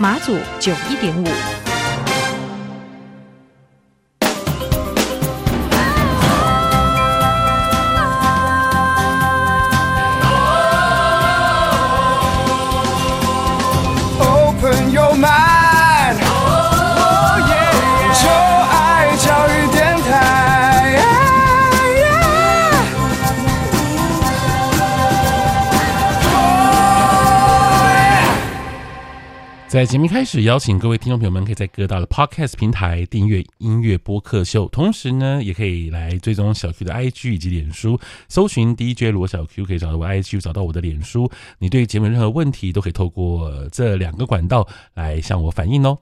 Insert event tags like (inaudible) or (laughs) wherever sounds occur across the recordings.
马祖九一点五。在节目开始，邀请各位听众朋友们，可以在各大的 Podcast 平台订阅音乐播客秀，同时呢，也可以来追踪小 Q 的 IG 以及脸书，搜寻 DJ 罗小 Q，可以找到我 IG，找到我的脸书。你对节目任何问题，都可以透过这两个管道来向我反映哦。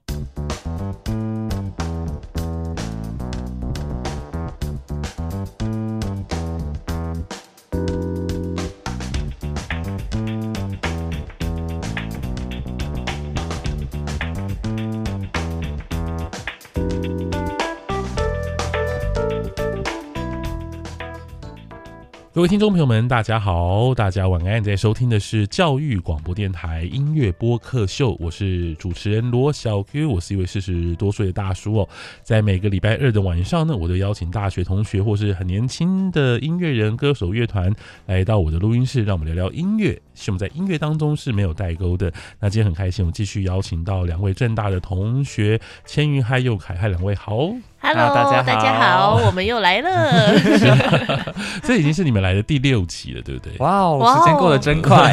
各位听众朋友们，大家好，大家晚安。在收听的是教育广播电台音乐播客秀，我是主持人罗小 Q，我是一位四十多岁的大叔哦。在每个礼拜二的晚上呢，我都邀请大学同学或是很年轻的音乐人、歌手、乐团来到我的录音室，让我们聊聊音乐。希望在音乐当中是没有代沟的。那今天很开心，我们继续邀请到两位正大的同学，千云嗨佑凯，嗨，两位好。Hello，大家好，大家好，我们又来了。(laughs) 这已经是你们来的第六期了，对不对？哇哦，时间过得真快，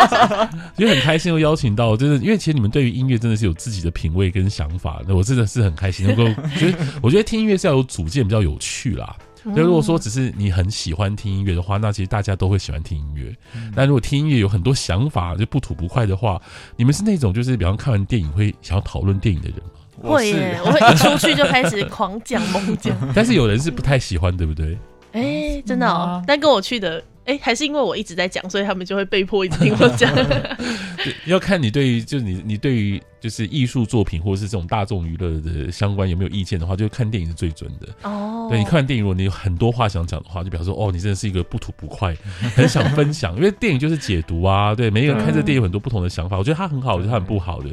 (laughs) 所以很开心又邀请到，就是因为其实你们对于音乐真的是有自己的品味跟想法，那我真的是很开心能够觉得，(laughs) 我觉得听音乐是要有主见，比较有趣啦。那如果说只是你很喜欢听音乐的话，那其实大家都会喜欢听音乐。但如果听音乐有很多想法，就不吐不快的话，你们是那种就是比方看完电影会想要讨论电影的人吗？会耶，我会一出去就开始狂讲猛讲。(laughs) 但是有人是不太喜欢，对不对？哎、欸，真的哦。但跟我去的，哎、欸，还是因为我一直在讲，所以他们就会被迫一直听我讲。(laughs) 要看你对于，就是你你对于就是艺术作品或者是这种大众娱乐的相关有没有意见的话，就看电影是最准的。哦，对，你看完电影，如果你有很多话想讲的话，就比方说，哦，你真的是一个不吐不快，(laughs) 很想分享。因为电影就是解读啊，对，每一个人看这电影有很多不同的想法。我觉得它很好，我觉得它很不好的。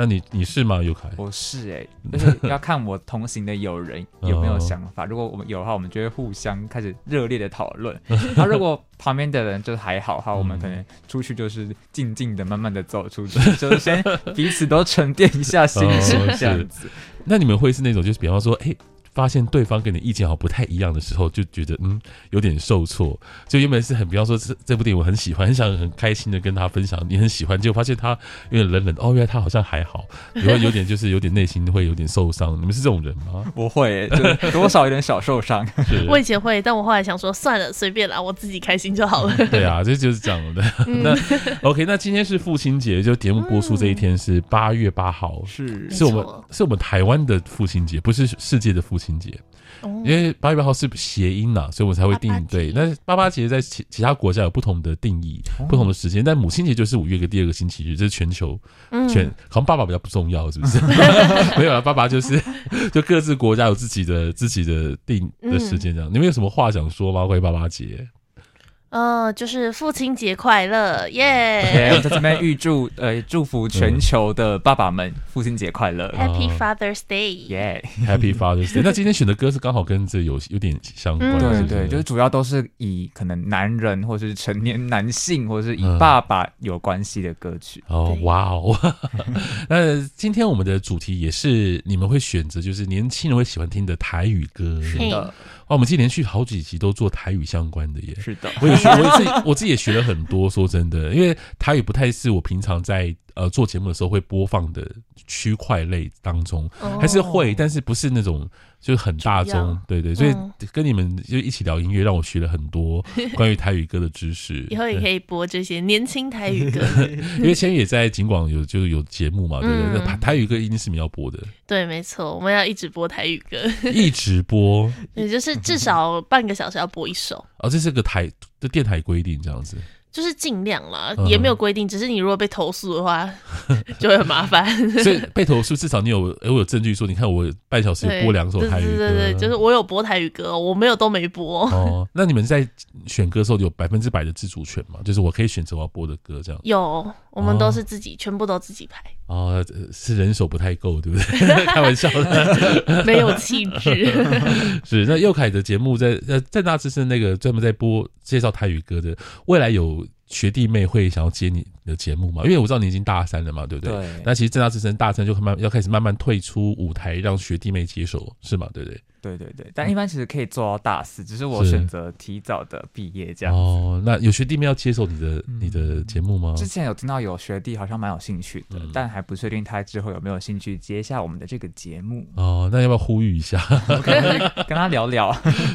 那你你是吗？尤凯？我是哎、欸，(laughs) 就是要看我同行的友人 (laughs) 有没有想法。如果我们有的话，我们就会互相开始热烈的讨论。(laughs) 那如果旁边的人就还好哈，我们可能出去就是静静的、慢慢的走出去，就是先彼此都沉淀一下心情这样子。那你们会是那种，就是比方说，哎、欸。发现对方跟你意见好像不太一样的时候，就觉得嗯有点受挫。就原本是很，比方说这这部电影我很喜欢，很想很开心的跟他分享，你很喜欢，结果发现他有点冷冷的。哦，原来他好像还好，有有点就是有点内心会有点受伤。你们是这种人吗？不会，就多少有点小受伤。我以前会，但我后来想说算了，随便啦，我自己开心就好了。(laughs) 对啊，这就是这样的。(laughs) 那 OK，那今天是父亲节，就节目播出这一天是八月八号，是是我们是我们台湾的父亲节，不是世界的父亲节。因为八月八号是谐音呐，所以我才会定对。那八八节在其其他国家有不同的定义，不同的时间。但母亲节就是五月的第二个星期日，这是全球全好像爸爸比较不重要，是不是？(laughs) 没有啊，爸爸就是 (laughs) 就各自国家有自己的自己的定的时间这样。你们有什么话想说吗？关于八八节？呃，就是父亲节快乐，耶、yeah! okay！我在这边预祝呃祝福全球的爸爸们父亲节快乐，Happy Father's Day，耶、(laughs) yeah!！Happy Father's Day。那今天选的歌是刚好跟这有有点相关，对、嗯、对，就是主要都是以可能男人或者是成年男性或者是以爸爸有关系的歌曲。嗯、哦，哇哦！(laughs) 那今天我们的主题也是你们会选择，就是年轻人会喜欢听的台语歌，是的。哦，我们今天连续好几集都做台语相关的耶。是的，我也学，我自己我自己也学了很多。说真的，因为台语不太是我平常在。呃做节目的时候会播放的区块类当中，哦还是会，但是不是那种就是很大众，对，对对，所以跟你们就一起聊音乐，让我学了很多 (laughs) 关于台语歌的知识。以后也可以播这些年轻台语歌 (laughs) (laughs) 因为千玉也在警广有就是有节目嘛，对不对？台语歌一定是你要播的，对，没错，我们要一直播台语歌，一直播，也就是至少半个小时要播一首。哦，这是个台的电台规定这样子。就是尽量啦，也没有规定，只是你如果被投诉的话，(laughs) 就会很麻烦。所以被投诉，至少你有，我有证据说，你看我半小时播两首台语歌，对对对，就是我有播台语歌，我没有都没播。哦，那你们在选歌的时候有百分之百的自主权吗？就是我可以选择我要播的歌，这样？有，我们都是自己，全部都自己排。哦，是人手不太够，对不对？(laughs) 开玩笑的，(laughs) 没有气质。(laughs) 是那佑凯的节目在呃政大之声那个专门在播介绍台语歌的，未来有学弟妹会想要接你的节目吗？因为我知道你已经大三了嘛，对不对？对。那其实正大之声大三就慢要开始慢慢退出舞台，让学弟妹接手，是吗？对不对？对对对，但一般其实可以做到大四，只是我选择提早的毕业这样。哦，那有学弟妹要接受你的、嗯、你的节目吗？之前有听到有学弟好像蛮有兴趣的，嗯、但还不确定他之后有没有兴趣接下我们的这个节目。哦，那要不要呼吁一下？跟他聊聊。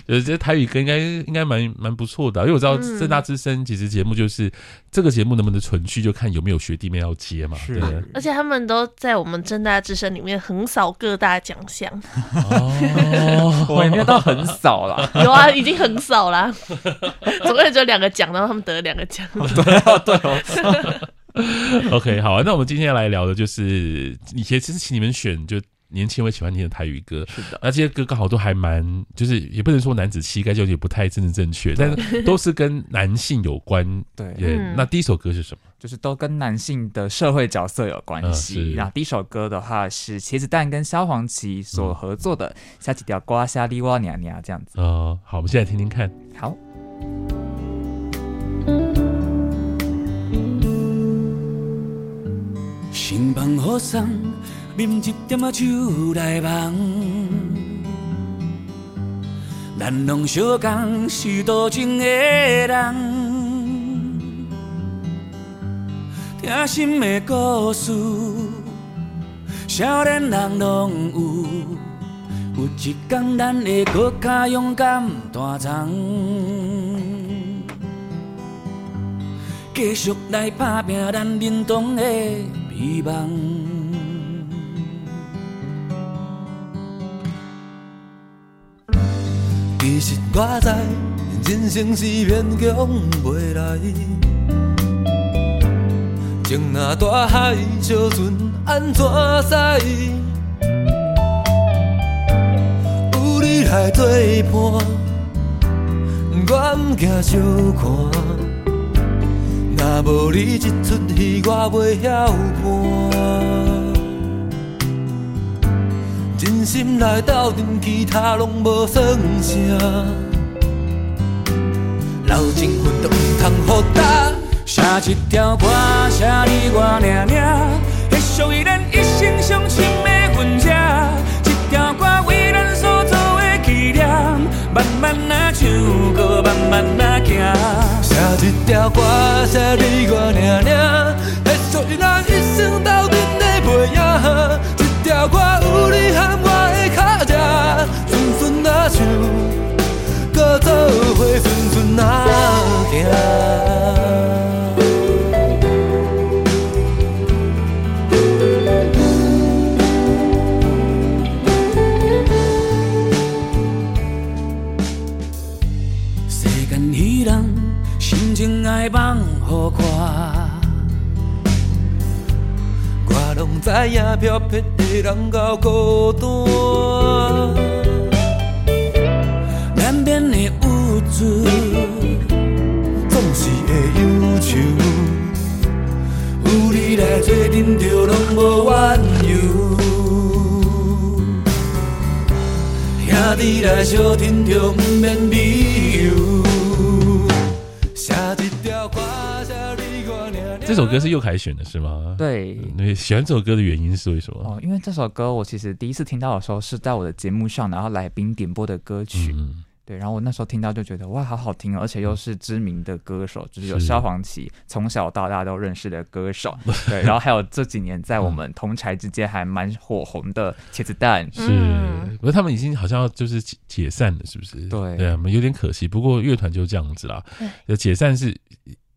觉得台语歌应该应该蛮蛮不错的、啊，因为我知道正大之声其实节目就是、嗯、这个节目能不能存续，就看有没有学弟妹要接嘛。是。而且他们都在我们正大之声里面横扫各大奖项。哦。我也没有到很少啦，(laughs) 有啊，已经很少啦。(laughs) 总共只有两个奖，然后他们得了两个奖。(laughs) 对哦，对哦。OK，好啊，那我们今天要来聊的就是，以前其实请你们选就。年轻会喜欢听的台语歌，是的，那这些歌刚好都还蛮，就是也不能说男子气概，就也不太政治正确，但是都是跟男性有关。对，那第一首歌是什么？就是都跟男性的社会角色有关系。那第一首歌的话是茄子蛋跟萧煌奇所合作的《下几条瓜下里哇娘娘》这样子。呃，好，我们现在听听看。好。新房好送。啉一点仔酒来梦，咱拢相共是多情的人，听心的故事，少年人拢有。有一天，咱会搁较勇敢大张，继续来打拼咱认同的美梦。其实我知，人生是勉强袂来。情若大海烧船，安怎驶？有你来作伴，我毋惊相看。若无你一出戏，我袂晓伴。真心来斗阵，其他拢无算啥。老情分都毋通互打，写一条歌，写你我娘娘，会属于咱一生相亲的分叉。一条歌为咱所做的纪念，慢慢啊唱，搁慢慢啊行。写一条歌，写你我娘娘，会属于咱一生斗阵的背影。一条歌有你和我的脚迹，顺顺哪唱，搁做伙顺顺哪行。知影飘撇的人够孤单，难免的有罪，总是会忧愁。有你来做阵，就拢无怨尤。兄弟来相挺，就毋免美这首歌是佑凯选的是吗？对，你喜欢这首歌的原因是为什么？哦，因为这首歌我其实第一次听到的时候是在我的节目上，然后来宾点播的歌曲。嗯、对，然后我那时候听到就觉得哇，好好听，而且又是知名的歌手，就是有萧煌奇，从小到大都认识的歌手。(laughs) 对，然后还有这几年在我们同台之间还蛮火红的茄子蛋。是，不过他们已经好像就是解散了，是不是？对，对啊，有点可惜。不过乐团就这样子啦，对，解散是。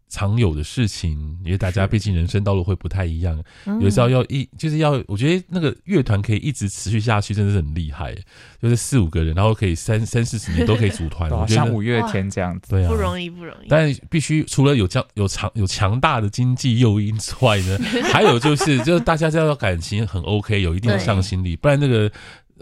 常有的事情，因为大家毕竟人生道路会不太一样，有时候要一就是要，我觉得那个乐团可以一直持续下去，真的是很厉害。就是四五个人，然后可以三三四十年都可以组团，像五月天这样子，对啊，不容易不容易。但必须除了有这样有强有强大的经济诱因之外呢，(laughs) 还有就是就是大家要感情很 OK，有一定的向心力，不然那个。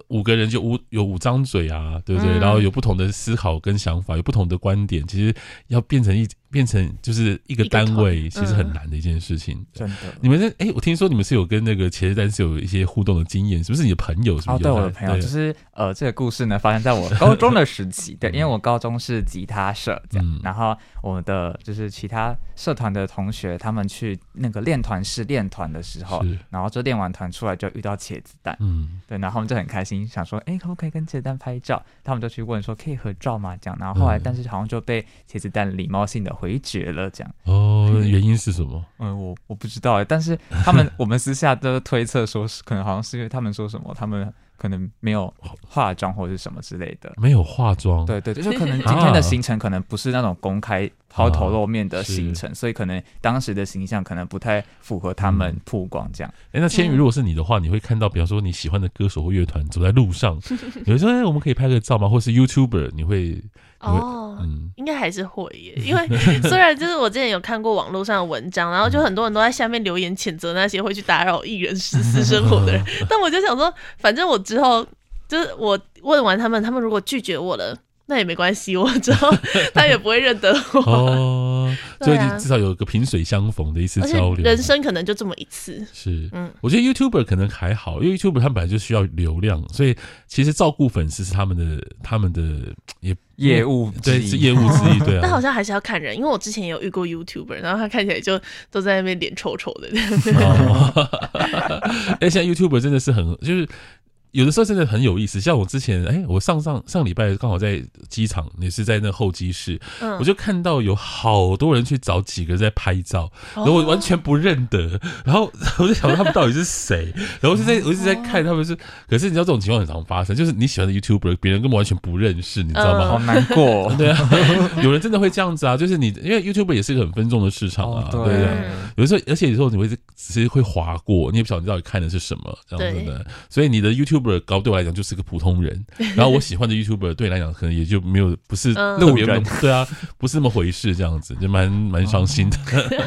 五个人就五有五张嘴啊，对不对？嗯、然后有不同的思考跟想法，有不同的观点，其实要变成一变成就是一个单位，其实很难的一件事情。真的，你们是哎，我听说你们是有跟那个茄子蛋是有一些互动的经验，是不是你的朋友？是不是？对，我的朋友，就是呃，这个故事呢发生在我高中的时期。(laughs) 对，因为我高中是吉他社这样，嗯、然后我的就是其他社团的同学，他们去那个练团室练团的时候，然后就练完团出来就遇到茄子蛋，嗯，对，然后我们就很开心。想说，哎，可不可以跟茄子蛋拍照？他们就去问说，可以合照吗？这样，然后后来，但是好像就被茄子蛋礼貌性的回绝了。这样，哦，原因是什么？嗯，我我不知道哎，但是他们我们私下都推测说，是可能好像是因为他们说什么，他们。可能没有化妆或者是什么之类的，没有化妆，对对，就可能今天的行程可能不是那种公开抛头露面的行程，所以可能当时的形象可能不太符合他们曝光这样。哎，那千羽，如果是你的话，你会看到，比方说你喜欢的歌手或乐团走在路上，(laughs) 有人说哎，我们可以拍个照吗？或是 YouTuber，你会？哦，嗯，应该还是会耶，(laughs) 因为虽然就是我之前有看过网络上的文章，然后就很多人都在下面留言谴责那些会去打扰艺人私私生活的人，(laughs) 但我就想说，反正我之后就是我问完他们，他们如果拒绝我了。那也没关系，我知道 (laughs) 他也不会认得我哦，所以至少有个萍水相逢的一次交流。人生可能就这么一次。是，嗯，我觉得 YouTuber 可能还好，因为 YouTuber 他们本来就需要流量，所以其实照顾粉丝是他们的他们的也业务，对，是业务之一。对啊，(laughs) 但好像还是要看人，因为我之前也有遇过 YouTuber，然后他看起来就都在那边脸臭臭的。(laughs) 哎，现在 YouTuber 真的是很就是。有的时候真的很有意思，像我之前，哎、欸，我上上上礼拜刚好在机场，也是在那候机室，嗯、我就看到有好多人去找几个人在拍照，然后我完全不认得，然后 (laughs) 我就想说他们到底是谁，(laughs) 然后就在我一直在看他们是，可是你知道这种情况很常发生，就是你喜欢的 YouTuber，别人根本完全不认识，你知道吗？好难过，(laughs) 对啊，有人真的会这样子啊，就是你因为 YouTuber 也是一个很分众的市场啊，哦、对。啊，有的时候而且有时候你会只是会划过，你也不晓得你到底看的是什么这样子的，所以你的 YouTuber。高对我来讲就是个普通人，(laughs) 然后我喜欢的 YouTuber 对你来讲可能也就没有不是路人，对啊，不是那么回事，这样子就蛮蛮伤心的。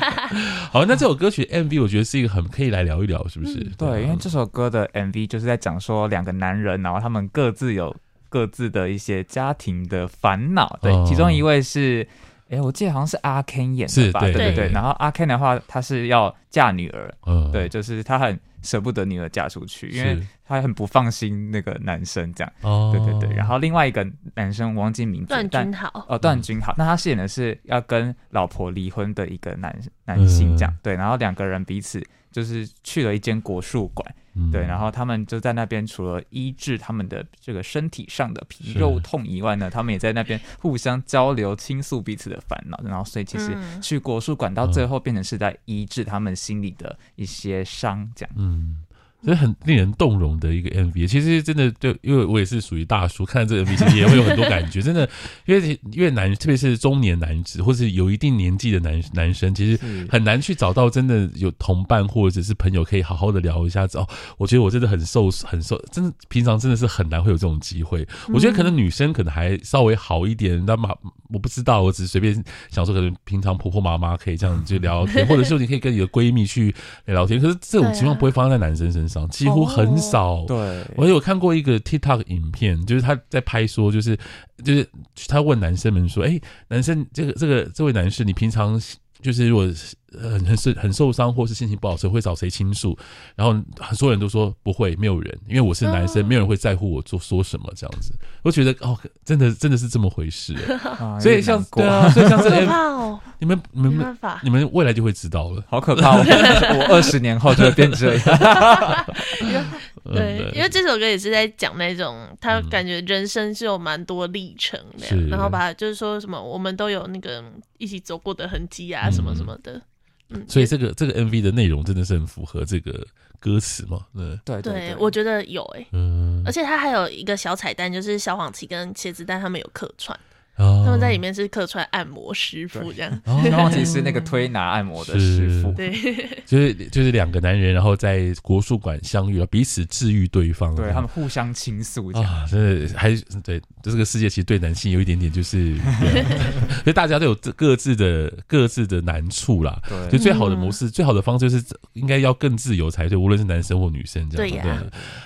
(laughs) 好，那这首歌曲 MV 我觉得是一个很可以来聊一聊，是不是？对，因为这首歌的 MV 就是在讲说两个男人，然后他们各自有各自的一些家庭的烦恼。对，其中一位是，哎，我记得好像是阿 Ken 演的吧？对对对。然后阿 Ken 的话，他是要嫁女儿，嗯，对，就是他很。舍不得女儿嫁出去，因为他很不放心那个男生这样。哦，对对对。然后另外一个男生忘记名字，段君豪。哦，段君豪。那他饰演的是要跟老婆离婚的一个男男性这样。对，然后两个人彼此就是去了一间国术馆。对，然后他们就在那边，除了医治他们的这个身体上的皮肉痛以外呢，他们也在那边互相交流、倾诉彼此的烦恼。然后，所以其实去国术馆到最后变成是在医治他们心里的一些伤，这样。嗯。所以很令人动容的一个 MV，其实真的对，因为我也是属于大叔，看这个 MV 其实也会有很多感觉。(laughs) 真的，因为越男，特别是中年男子，或是有一定年纪的男男生，其实很难去找到真的有同伴或者是朋友可以好好的聊一下子。哦，我觉得我真的很受很受，真的平常真的是很难会有这种机会。我觉得可能女生可能还稍微好一点，那么我不知道，我只是随便想说，可能平常婆婆妈妈可以这样就聊聊天，(laughs) 或者是你可以跟你的闺蜜去聊聊天。可是这种情况不会发生在男生身上。几乎很少。Oh, 对，我有看过一个 TikTok 影片，就是他在拍说，就是就是他问男生们说：“哎，男生，这个这个这位男士，你平常就是如果很很是很受伤或是心情不好时，会找谁倾诉？”然后很多人都说不会，没有人，因为我是男生，没有人会在乎我做说什么这样子。我觉得哦，真的真的是这么回事。(laughs) 所以像对啊，所以像这个。你们你们没办法，你们未来就会知道了，好可怕！我二十年后就会变这样。(laughs) 对，因为这首歌也是在讲那种他感觉人生是有蛮多历程的，嗯、然后把就是说什么我们都有那个一起走过的痕迹啊，什么什么的。嗯，所以这个这个 MV 的内容真的是很符合这个歌词嘛？对对对，我觉得有诶、欸，嗯，而且它还有一个小彩蛋，就是小黄旗跟茄子蛋他们有客串。他们在里面是客串按摩师傅这样，然后其实是那个推拿按摩的师傅，对，(laughs) 就是就是两个男人，然后在国术馆相遇了，彼此治愈对方，对他们互相倾诉啊，真的还对，这个世界其实对男性有一点点就是，(laughs) 所以大家都有各自的各自的难处啦，对，就最好的模式，最好的方式就是应该要更自由才对，无论是男生或女生这样，对呀。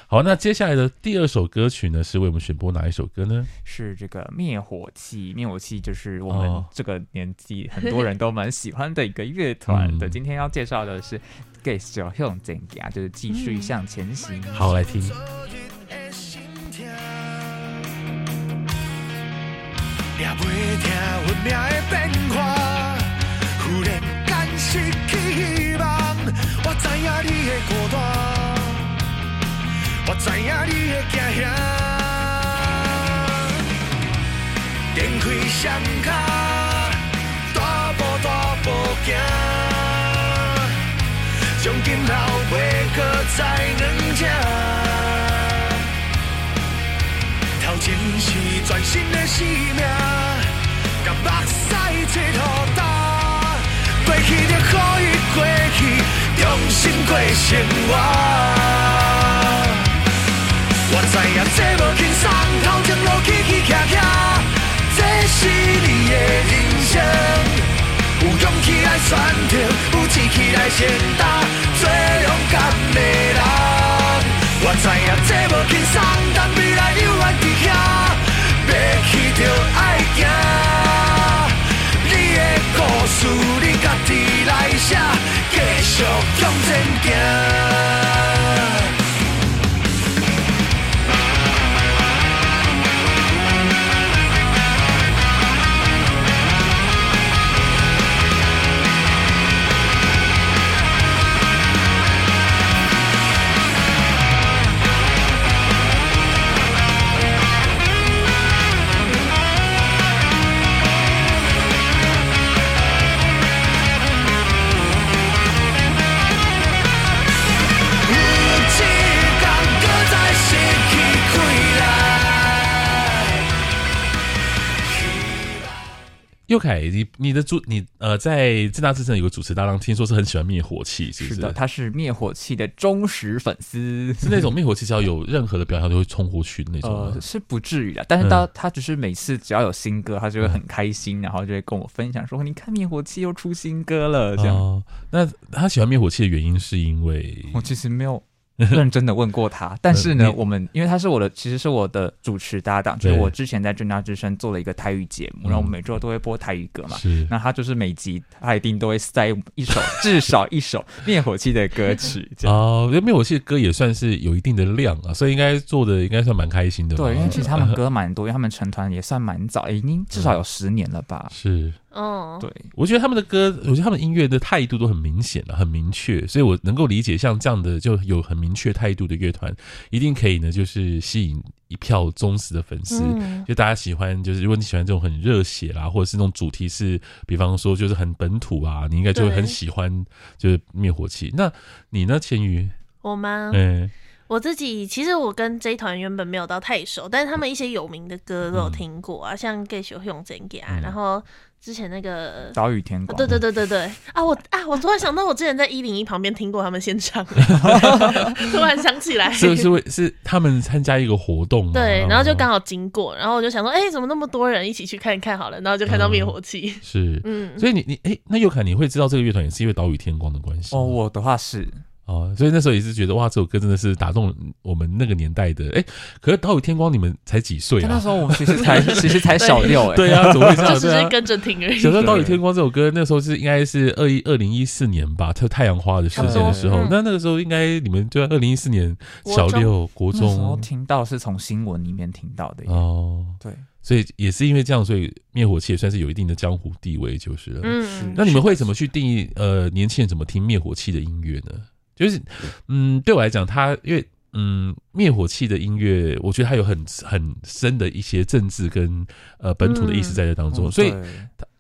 好，那接下来的第二首歌曲呢，是为我们选播哪一首歌呢？是这个灭火器，灭火器就是我们这个年纪很多人都蛮喜欢的一个乐团的。今天要介绍的是《继续向前行》，就是继续向前行。好，来听。我知影你的惊吓，展开双脚，大步大步行，从今后袂搁再两者。头前是全新的生命，甲目屎切互干，过去的可以过去，重新过生活。我知影这无轻松，头前路起起卡卡，这是你的人。生。有勇气来选择，有志气来承担，最勇敢的人。我知影这无轻松，但未来永远在遐，别去就爱行。你的故事，你家己来写，继续向前行。佑凯，你你的主你呃，在正大之声有个主持搭档，听说是很喜欢灭火器，是不是？是的，他是灭火器的忠实粉丝，是那种灭火器只要有任何的表演就会冲过去的那种。呃，是不至于的，但是到他只是每次只要有新歌，他就会很开心，然后就会跟我分享说：“你看灭火器又出新歌了。”这样。哦，那他喜欢灭火器的原因是因为我其实没有。(laughs) 认真的问过他，但是呢，我们因为他是我的，其实是我的主持搭档，就是我之前在正大之声做了一个台语节目，然后我们每周都会播台语歌嘛。是，那他就是每集他一定都会塞一首，至少一首灭火器的歌曲。哦，因为灭火器的歌也算是有一定的量啊，所以应该做的应该算蛮开心的。对，因为其实他们歌蛮多，因为他们成团也算蛮早，已经至少有十年了吧。是。哦，对，我觉得他们的歌，我觉得他们音乐的态度都很明显了，很明确，所以我能够理解像这样的就有很明确态度的乐团，一定可以呢，就是吸引一票忠实的粉丝。嗯、就大家喜欢，就是如果你喜欢这种很热血啦，或者是那种主题是，比方说就是很本土啊，你应该就会很喜欢就是灭火器。那你呢，千羽？我吗？嗯，我自己其实我跟这一团原本没有到太熟，但是他们一些有名的歌都有听过啊，嗯、像《继续向前行》，然后。之前那个岛屿天光，对对对对对。啊！我啊，我突然想到，我之前在一零一旁边听过他们现场，(laughs) 突然想起来，是是是他们参加一个活动，对，然后就刚好经过，然后我就想说，哎，怎么那么多人一起去看一看好了，然后就看到灭火器，是，嗯，所以你你哎，那佑凯你会知道这个乐团也是因为岛屿天光的关系哦？我的话是。哦，所以那时候也是觉得哇，这首歌真的是打动我们那个年代的。哎，可是岛屿天光你们才几岁啊？那时候我们其实才 (laughs) 其实才小六哎。对啊，怎么会这样？就只是跟着听而已。小时候岛屿天光这首歌，那时候是应该是二一二零一四年吧，特太阳花的事件的时候。那那个时候应该你们就在二零一四年小六国中。那时候听到是从新闻里面听到的哦。对，所以也是因为这样，所以灭火器也算是有一定的江湖地位，就是了。嗯。那你们会怎么去定义呃年轻人怎么听灭火器的音乐呢？就是，嗯，对我来讲，他因为嗯，灭火器的音乐，我觉得它有很很深的一些政治跟呃本土的意思在这当中，嗯、所以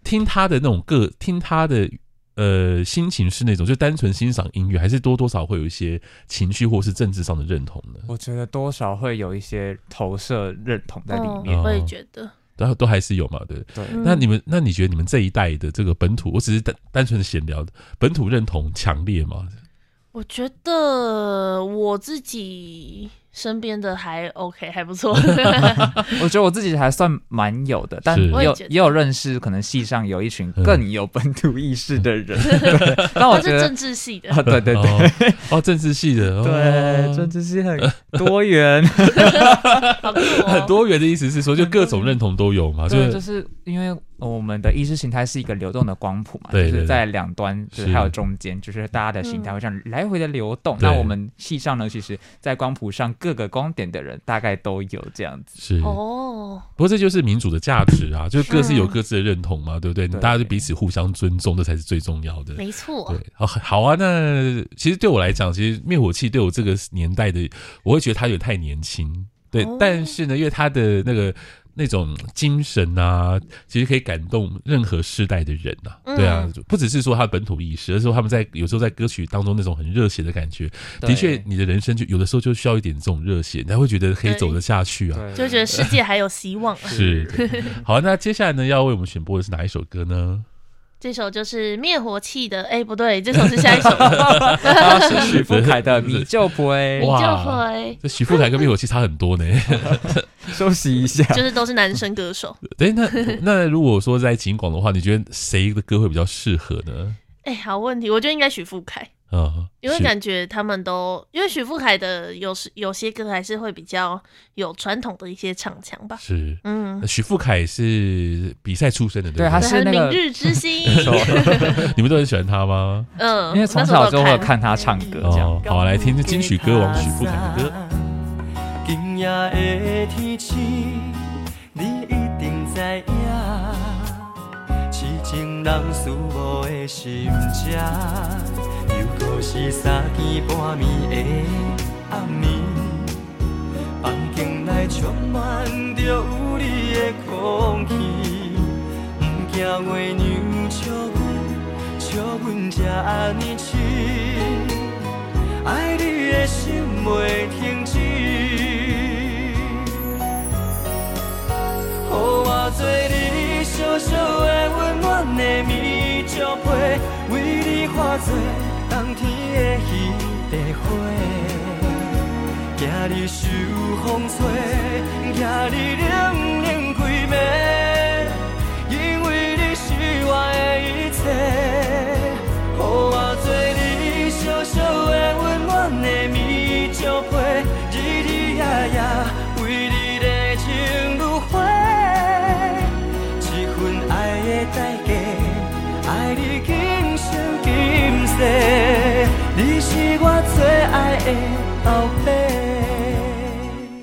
听他的那种个听他的呃心情是那种就单纯欣赏音乐，还是多多少会有一些情绪或是政治上的认同呢？我觉得多少会有一些投射认同在里面，哦、我也觉得。都都还是有嘛，对。对。那你们，那你觉得你们这一代的这个本土，我只是单单纯的闲聊，本土认同强烈吗？我觉得我自己。身边的还 OK，还不错。(laughs) 我觉得我自己还算蛮有的，但也有也有认识，可能系上有一群更有本土意识的人。(laughs) (laughs) 但我觉得政治系的，对对对，哦，政治系的，对，政治系很多元，很多元的意思是说，就各种认同都有嘛？对，就是因为。我们的意识形态是一个流动的光谱嘛，对对对，就是在两端，就是还有中间，就是大家的形态会这样来回的流动。那我们系上呢，其实，在光谱上各个光点的人大概都有这样子。是哦，不过这就是民主的价值啊，(laughs) 就是各自有各自的认同嘛，对不对？大家就彼此互相尊重，这才是最重要的。没错。对，好，好啊。那其实对我来讲，其实灭火器对我这个年代的，我会觉得它有点太年轻。对，但是呢，因为它的那个。那种精神啊，其实可以感动任何世代的人呐、啊。嗯、对啊，不只是说他本土意识，而是说他们在有时候在歌曲当中那种很热血的感觉。的确，你的人生就有的时候就需要一点这种热血，你才会觉得可以走得下去啊，就觉得世界还有希望、啊。是，(laughs) 好，那接下来呢，要为我们选播的是哪一首歌呢？这首就是灭火器的，哎，不对，这首是下一首，是许 (laughs) 富凯的《你就不会》，你就不会，这许富凯跟灭火器差很多呢。(laughs) 休息一下，就是都是男生歌手。哎，那那如果说在警广的话，你觉得谁的歌会比较适合呢？哎，好问题，我觉得应该许富凯。嗯，因为感觉他们都，因为许富凯的有时有些歌还是会比较有传统的一些唱腔吧。是，嗯，许富凯是比赛出身的，对，他是那个明日之星。(laughs) 你们都很喜欢他吗？嗯，因为从小就会看他唱歌，这样。好，来听金曲歌王许富凯的歌。今夜的天气，你一定知影，痴情人思慕的心情。是三更半暝的暗暝，房间内充满着有你的空气，不惊月娘笑阮，笑阮这安尼痴，爱你的心袂停止，予我做你小小的温暖的棉被，为你化作。天的彼块花，惊你受风吹，惊你冷冷归暝，因为你是我的一切，予我做你小小的温暖的米酒杯，日日夜夜为你热情如火，一份爱的代价，爱你今生今世。的宝贝。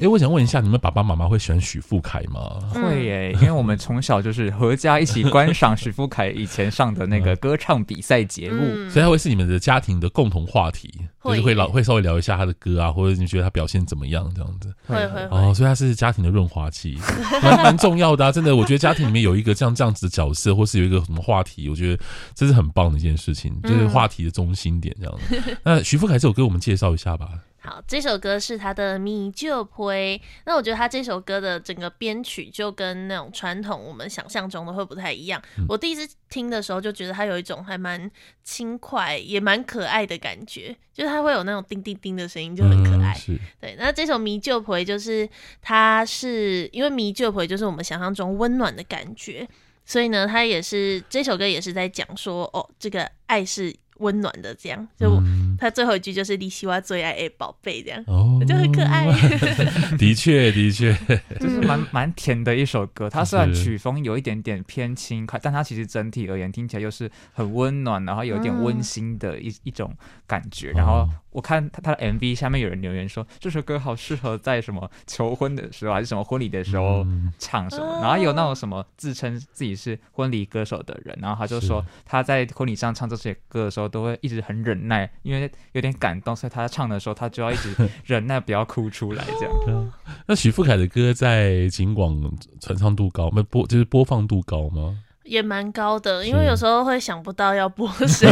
哎，我想问一下，你们爸爸妈妈会喜欢许富凯吗？会耶，因为我们从小就是合家一起观赏许富凯以前上的那个歌唱比赛节目，嗯、所以他会是你们的家庭的共同话题，会就是会老会稍微聊一下他的歌啊，或者你觉得他表现怎么样这样子。会会哦，所以他是家庭的润滑剂，(laughs) 蛮蛮重要的啊！真的，我觉得家庭里面有一个这样这样子的角色，或是有一个什么话题，我觉得这是很棒的一件事情，就是话题的中心点这样子。嗯、那许富凯这首歌，我们介绍一下吧。好，这首歌是他的《米就杯》。那我觉得他这首歌的整个编曲就跟那种传统我们想象中的会不太一样。嗯、我第一次听的时候就觉得它有一种还蛮轻快，也蛮可爱的感觉，就是它会有那种叮叮叮的声音，就很可爱。嗯、对，那这首《米酒杯》就是它是因为米酒杯就是我们想象中温暖的感觉，所以呢，它也是这首歌也是在讲说哦，这个爱是。温暖的这样，就他最后一句就是“你希望最爱的宝贝”这样，哦，就很可爱。(laughs) 的确，的确，就是蛮蛮甜的一首歌。它虽然曲风有一点点偏轻快，但它其实整体而言听起来又是很温暖，然后有点温馨的一一种感觉。然后我看他他的 MV 下面有人留言说，这首歌好适合在什么求婚的时候还是什么婚礼的时候唱什么。然后有那种什么自称自己是婚礼歌手的人，然后他就说他在婚礼上唱这些歌的时候。都会一直很忍耐，因为有点感动，所以他唱的时候他就要一直忍耐，不要哭出来这样。(laughs) 那许富凯的歌在警广传唱度高吗？播就是播放度高吗？也蛮高的，因为有时候会想不到要播谁，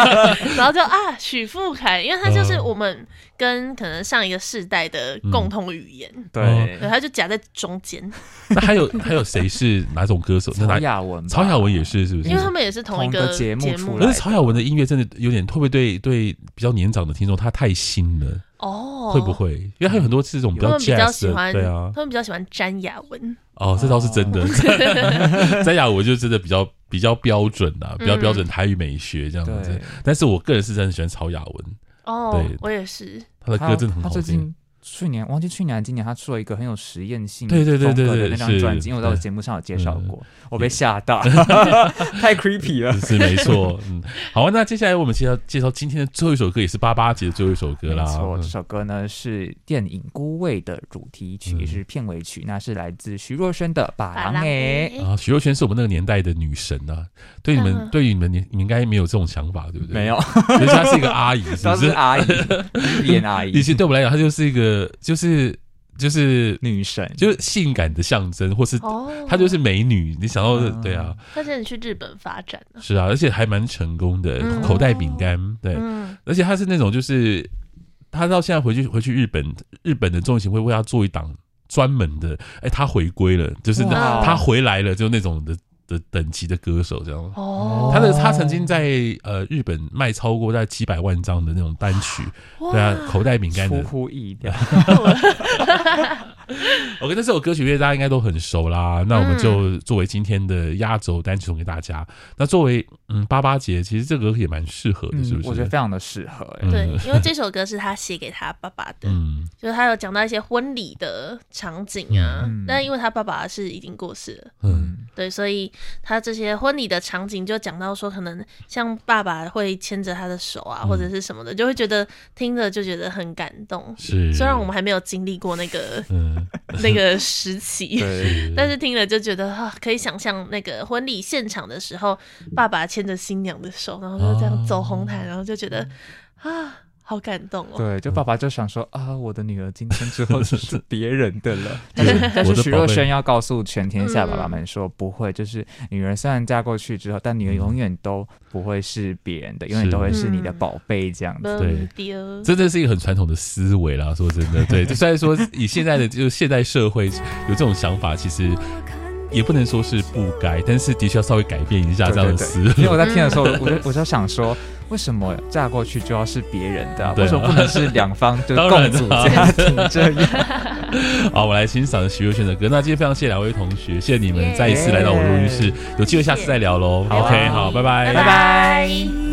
(laughs) 然后就啊许富凯，因为他就是我们跟可能上一个世代的共同语言，嗯、对，他就夹在中间。那还有还有谁是哪种歌手？曹雅文，曹雅文也是，是不是？因为他们也是同一个节目出来。可是曹雅文的音乐真的有点会不会对对比较年长的听众他太新了？哦，会不会？因为他有很多是这种比较 jazz 的，对啊，他们比较喜欢詹雅文。哦，这倒是真的。(laughs) 詹雅文就真的比较比较标准啊，比较标准台语美学这样子。但是我个人是真的喜欢曹雅文。哦，我也是。他的歌真的很好听。去年忘记去年还是今年，他出了一个很有实验性对对对对的那张专辑，因为我在我节目上有介绍过，我被吓到，(laughs) 太 creepy 了，(laughs) 是没错。嗯，好，那接下来我们介绍介绍今天的最后一首歌，也是八八节的最后一首歌啦。没错，这首歌呢是电影《孤味》的主题曲，也是片尾曲，那是来自徐若瑄的《把郎哎》啊。徐若瑄是我们那个年代的女神啊，对你们对于你们你你们应该没有这种想法，对不对？没有，(laughs) 人家是一个阿姨，是不是阿姨？演阿姨，以前对我们来讲，她就是一个就是。就是女神，就是性感的象征，或是她就是美女。你想到的，对啊，她现在去日本发展了，是啊，而且还蛮成功的。口袋饼干，对，而且她是那种，就是她到现在回去回去日本，日本的综艺节目会为她做一档专门的。哎，她回归了，就是她回来了，就那种的。的等级的歌手这样。哦，他的他曾经在呃日本卖超过在几百万张的那种单曲，对啊，口袋饼干的。出乎意料。(laughs) (laughs) OK，那这首歌曲，因为大家应该都很熟啦，那我们就作为今天的压轴单曲送给大家。嗯、那作为嗯八八节，其实这个歌也蛮适合的，是不是？我觉得非常的适合。对，因为这首歌是他写给他爸爸的，嗯，就是他有讲到一些婚礼的场景啊。嗯、但因为他爸爸是已经过世了，嗯，对，所以他这些婚礼的场景就讲到说，可能像爸爸会牵着他的手啊，嗯、或者是什么的，就会觉得听着就觉得很感动。是，虽然我们还没有经历过那个，嗯。(laughs) 那个时期，(laughs) 但是听了就觉得啊，可以想象那个婚礼现场的时候，爸爸牵着新娘的手，然后就这样走红毯，然后就觉得啊。好感动哦！对，就爸爸就想说啊，我的女儿今天之后就是 (laughs) 别人的了。但是但是徐若瑄要告诉全天下爸爸们说，不会，就是女儿虽然嫁过去之后，但女儿永远都不会是别人的，永远都会是你的宝贝这样子。对，真的是一个很传统的思维啦。说真的，对，就虽然说以现在的就是现代社会有这种想法，其实也不能说是不该，但是的确要稍微改变一下这样的思维。因为我在听的时候，(laughs) 我就我就想说。为什么嫁过去就要是别人的？为什么不能是两方就 (laughs) 共组家庭这样？(laughs) 好，我来欣赏徐若瑄的歌。那今天非常谢谢两位同学，谢谢你们再一次来到我录音室。有机会下次再聊喽。OK，好，拜拜，拜拜。